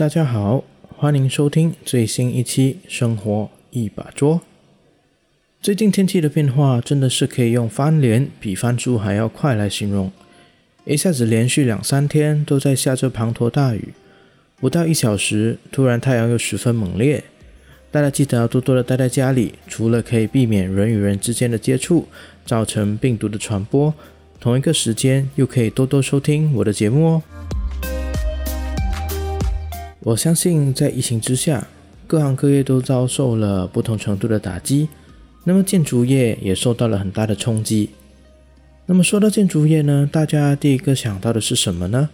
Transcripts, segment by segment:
大家好，欢迎收听最新一期《生活一把桌》。最近天气的变化真的是可以用翻脸比翻书还要快来形容，一下子连续两三天都在下着滂沱大雨，不到一小时，突然太阳又十分猛烈。大家记得要多多的待在家里，除了可以避免人与人之间的接触，造成病毒的传播，同一个时间又可以多多收听我的节目哦。我相信，在疫情之下，各行各业都遭受了不同程度的打击。那么，建筑业也受到了很大的冲击。那么，说到建筑业呢，大家第一个想到的是什么呢？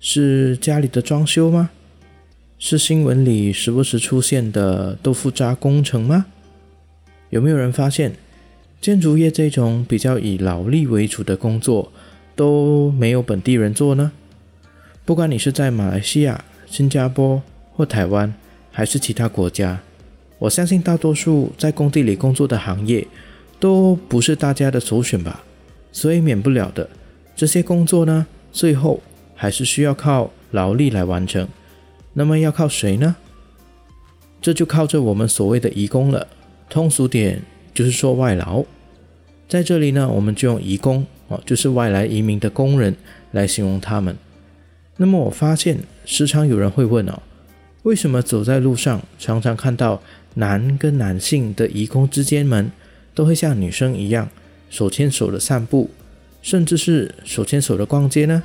是家里的装修吗？是新闻里时不时出现的豆腐渣工程吗？有没有人发现，建筑业这种比较以劳力为主的工作，都没有本地人做呢？不管你是在马来西亚，新加坡或台湾，还是其他国家，我相信大多数在工地里工作的行业都不是大家的首选吧。所以免不了的这些工作呢，最后还是需要靠劳力来完成。那么要靠谁呢？这就靠着我们所谓的移工了。通俗点就是说外劳。在这里呢，我们就用移工哦，就是外来移民的工人来形容他们。那么我发现，时常有人会问哦，为什么走在路上，常常看到男跟男性的移工之间们，都会像女生一样手牵手的散步，甚至是手牵手的逛街呢？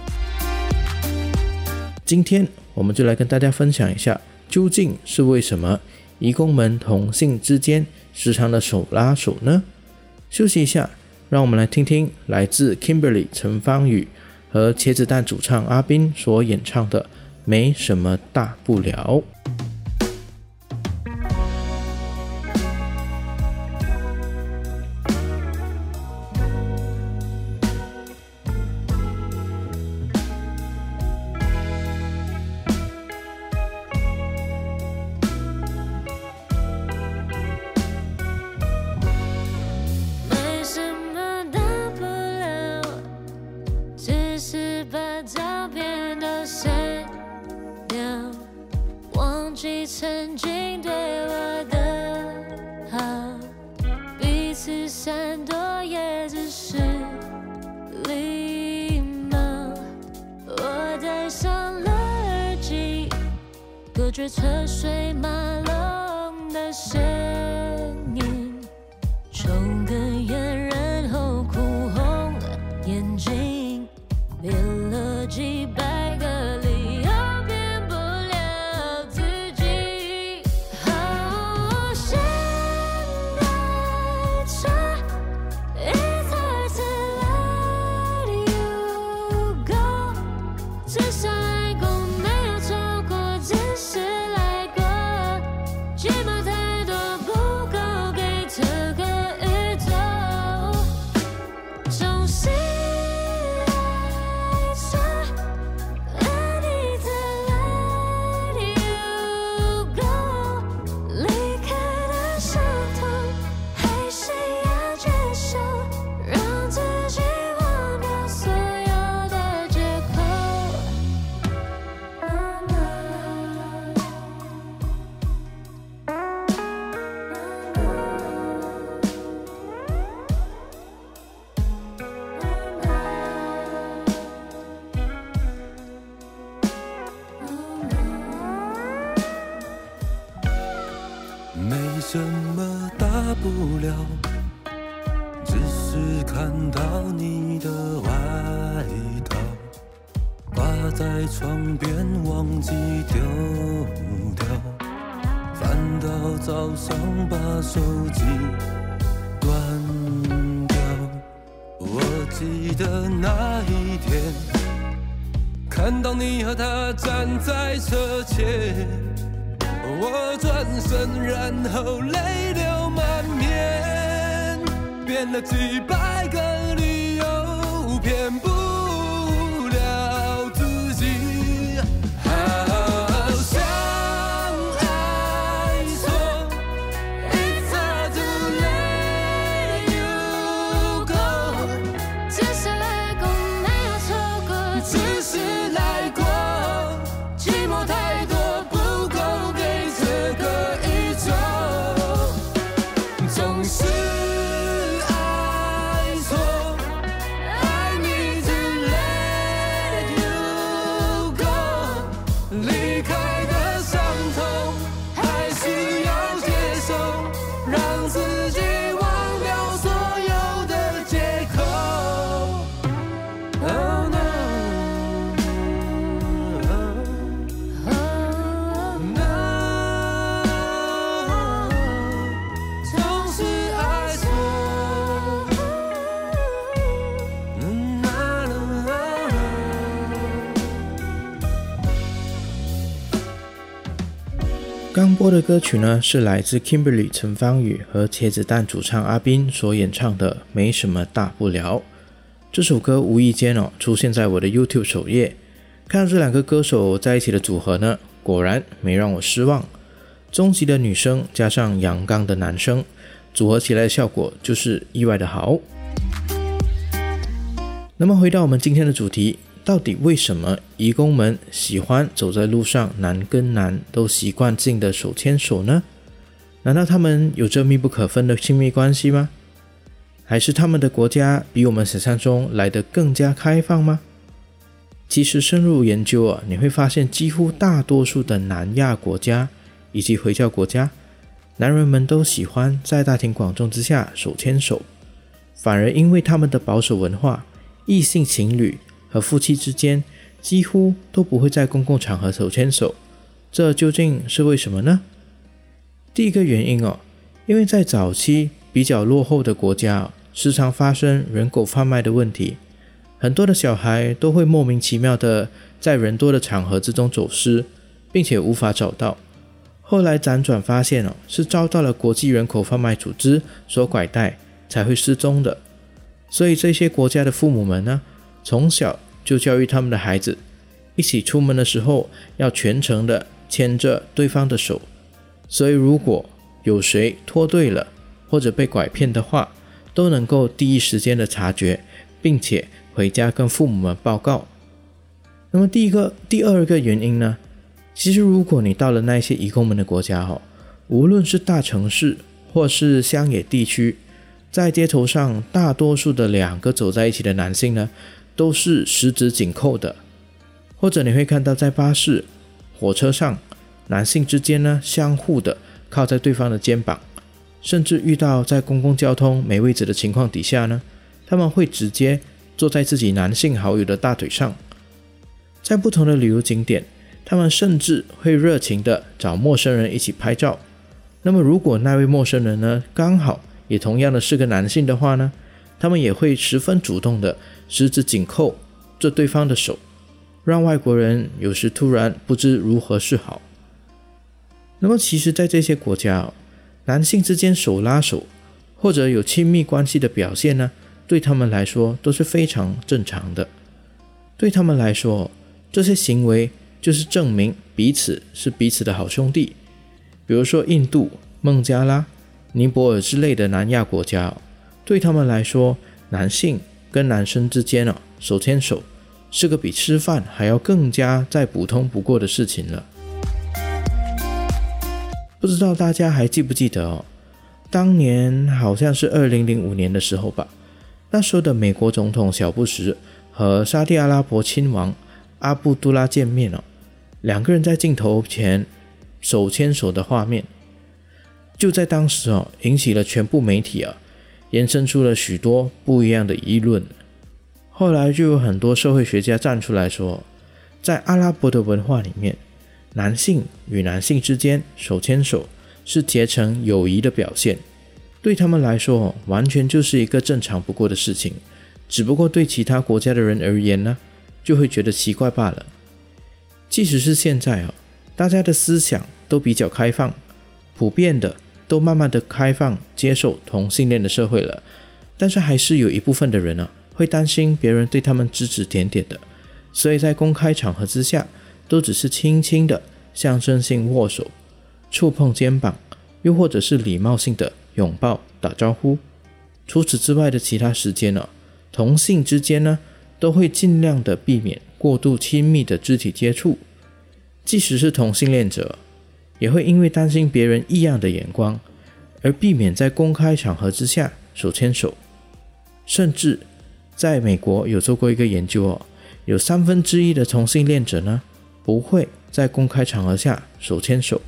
今天我们就来跟大家分享一下，究竟是为什么移工们同性之间时常的手拉手呢？休息一下，让我们来听听来自 Kimberly 陈芳宇。和茄子蛋主唱阿斌所演唱的《没什么大不了》。车水马龙看到你的外套挂在床边，忘记丢掉。翻到早上，把手机关掉。我记得那一天，看到你和他站在车前。我转身，然后泪流，编了几百个理由，骗不播的歌曲呢，是来自 Kimberly 陈芳宇和茄子蛋主唱阿斌所演唱的《没什么大不了》。这首歌无意间哦出现在我的 YouTube 首页，看到这两个歌手在一起的组合呢，果然没让我失望。终极的女生加上阳刚的男生，组合起来的效果就是意外的好。那么回到我们今天的主题。到底为什么义工们喜欢走在路上，男跟男都习惯性的手牵手呢？难道他们有着密不可分的亲密关系吗？还是他们的国家比我们想象中来得更加开放吗？其实深入研究啊，你会发现几乎大多数的南亚国家以及回教国家，男人们都喜欢在大庭广众之下手牵手，反而因为他们的保守文化，异性情侣。和夫妻之间几乎都不会在公共场合手牵手，这究竟是为什么呢？第一个原因哦，因为在早期比较落后的国家，时常发生人口贩卖的问题，很多的小孩都会莫名其妙的在人多的场合之中走失，并且无法找到。后来辗转发现哦，是遭到了国际人口贩卖组织所拐带，才会失踪的。所以这些国家的父母们呢？从小就教育他们的孩子，一起出门的时候要全程的牵着对方的手。所以，如果有谁脱队了或者被拐骗的话，都能够第一时间的察觉，并且回家跟父母们报告。那么，第一个、第二个原因呢？其实，如果你到了那些移工们的国家哈，无论是大城市或是乡野地区，在街头上，大多数的两个走在一起的男性呢。都是十指紧扣的，或者你会看到在巴士、火车上，男性之间呢相互的靠在对方的肩膀，甚至遇到在公共交通没位置的情况底下呢，他们会直接坐在自己男性好友的大腿上。在不同的旅游景点，他们甚至会热情的找陌生人一起拍照。那么如果那位陌生人呢刚好也同样的是个男性的话呢？他们也会十分主动的十指紧扣着对方的手，让外国人有时突然不知如何是好。那么，其实，在这些国家，男性之间手拉手或者有亲密关系的表现呢，对他们来说都是非常正常的。对他们来说，这些行为就是证明彼此是彼此的好兄弟。比如说，印度、孟加拉、尼泊尔之类的南亚国家。对他们来说，男性跟男生之间啊手牵手，是个比吃饭还要更加再普通不过的事情了。不知道大家还记不记得哦？当年好像是二零零五年的时候吧，那时候的美国总统小布什和沙特阿拉伯亲王阿卜杜拉见面了，两个人在镜头前手牵手的画面，就在当时哦，引起了全部媒体啊。延伸出了许多不一样的议论。后来就有很多社会学家站出来说，在阿拉伯的文化里面，男性与男性之间手牵手是结成友谊的表现，对他们来说完全就是一个正常不过的事情。只不过对其他国家的人而言呢，就会觉得奇怪罢了。即使是现在啊，大家的思想都比较开放，普遍的。都慢慢的开放接受同性恋的社会了，但是还是有一部分的人呢，会担心别人对他们指指点点的，所以在公开场合之下，都只是轻轻的象征性握手、触碰肩膀，又或者是礼貌性的拥抱打招呼。除此之外的其他时间呢，同性之间呢，都会尽量的避免过度亲密的肢体接触，即使是同性恋者。也会因为担心别人异样的眼光，而避免在公开场合之下手牵手。甚至在美国有做过一个研究哦，有三分之一的同性恋者呢，不会在公开场合下手牵手。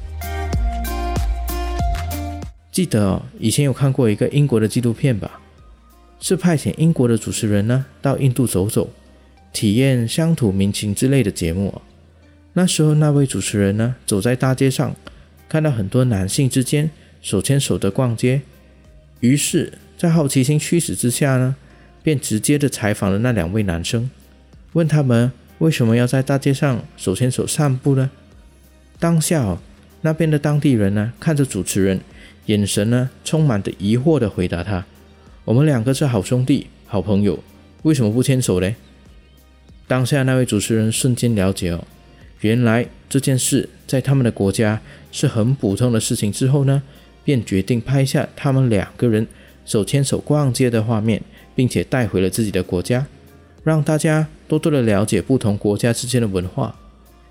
记得哦，以前有看过一个英国的纪录片吧，是派遣英国的主持人呢到印度走走，体验乡土民情之类的节目。那时候，那位主持人呢，走在大街上，看到很多男性之间手牵手的逛街，于是，在好奇心驱使之下呢，便直接的采访了那两位男生，问他们为什么要在大街上手牵手散步呢？当下，哦那边的当地人呢，看着主持人，眼神呢充满着疑惑的回答他：“我们两个是好兄弟、好朋友，为什么不牵手嘞？”当下那位主持人瞬间了解哦，原来这件事在他们的国家是很普通的事情。之后呢，便决定拍下他们两个人手牵手逛街的画面，并且带回了自己的国家，让大家多多的了解不同国家之间的文化。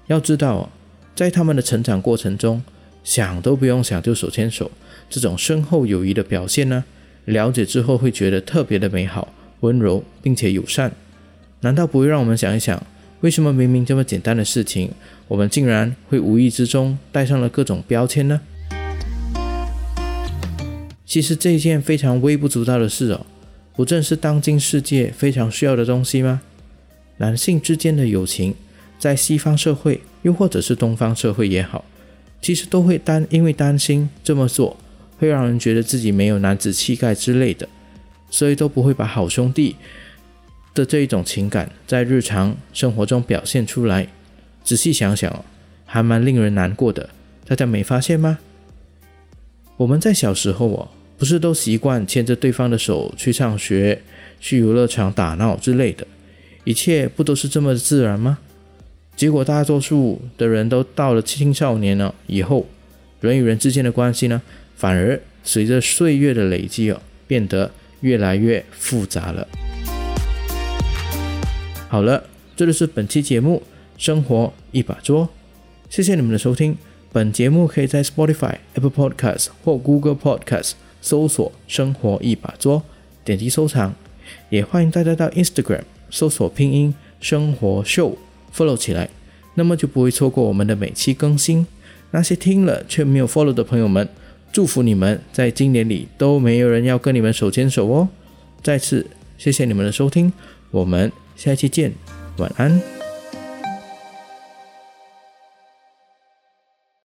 要知道，在他们的成长过程中，想都不用想就手牵手，这种深厚友谊的表现呢，了解之后会觉得特别的美好、温柔，并且友善。难道不会让我们想一想，为什么明明这么简单的事情，我们竟然会无意之中带上了各种标签呢？其实这一件非常微不足道的事哦，不正是当今世界非常需要的东西吗？男性之间的友情，在西方社会又或者是东方社会也好，其实都会担因为担心这么做会让人觉得自己没有男子气概之类的，所以都不会把好兄弟。的这一种情感在日常生活中表现出来，仔细想想，还蛮令人难过的。大家没发现吗？我们在小时候哦，不是都习惯牵着对方的手去上学、去游乐场打闹之类的，一切不都是这么自然吗？结果大多数的人都到了青少年了以后，人与人之间的关系呢，反而随着岁月的累积哦，变得越来越复杂了。好了，这就是本期节目《生活一把桌》，谢谢你们的收听。本节目可以在 Spotify、Apple Podcasts 或 Google Podcasts 搜索“生活一把桌”，点击收藏。也欢迎大家到 Instagram 搜索拼音“生活秀 ”，follow 起来，那么就不会错过我们的每期更新。那些听了却没有 follow 的朋友们，祝福你们在今年里都没有人要跟你们手牵手哦。再次谢谢你们的收听，我们。下期见，晚安。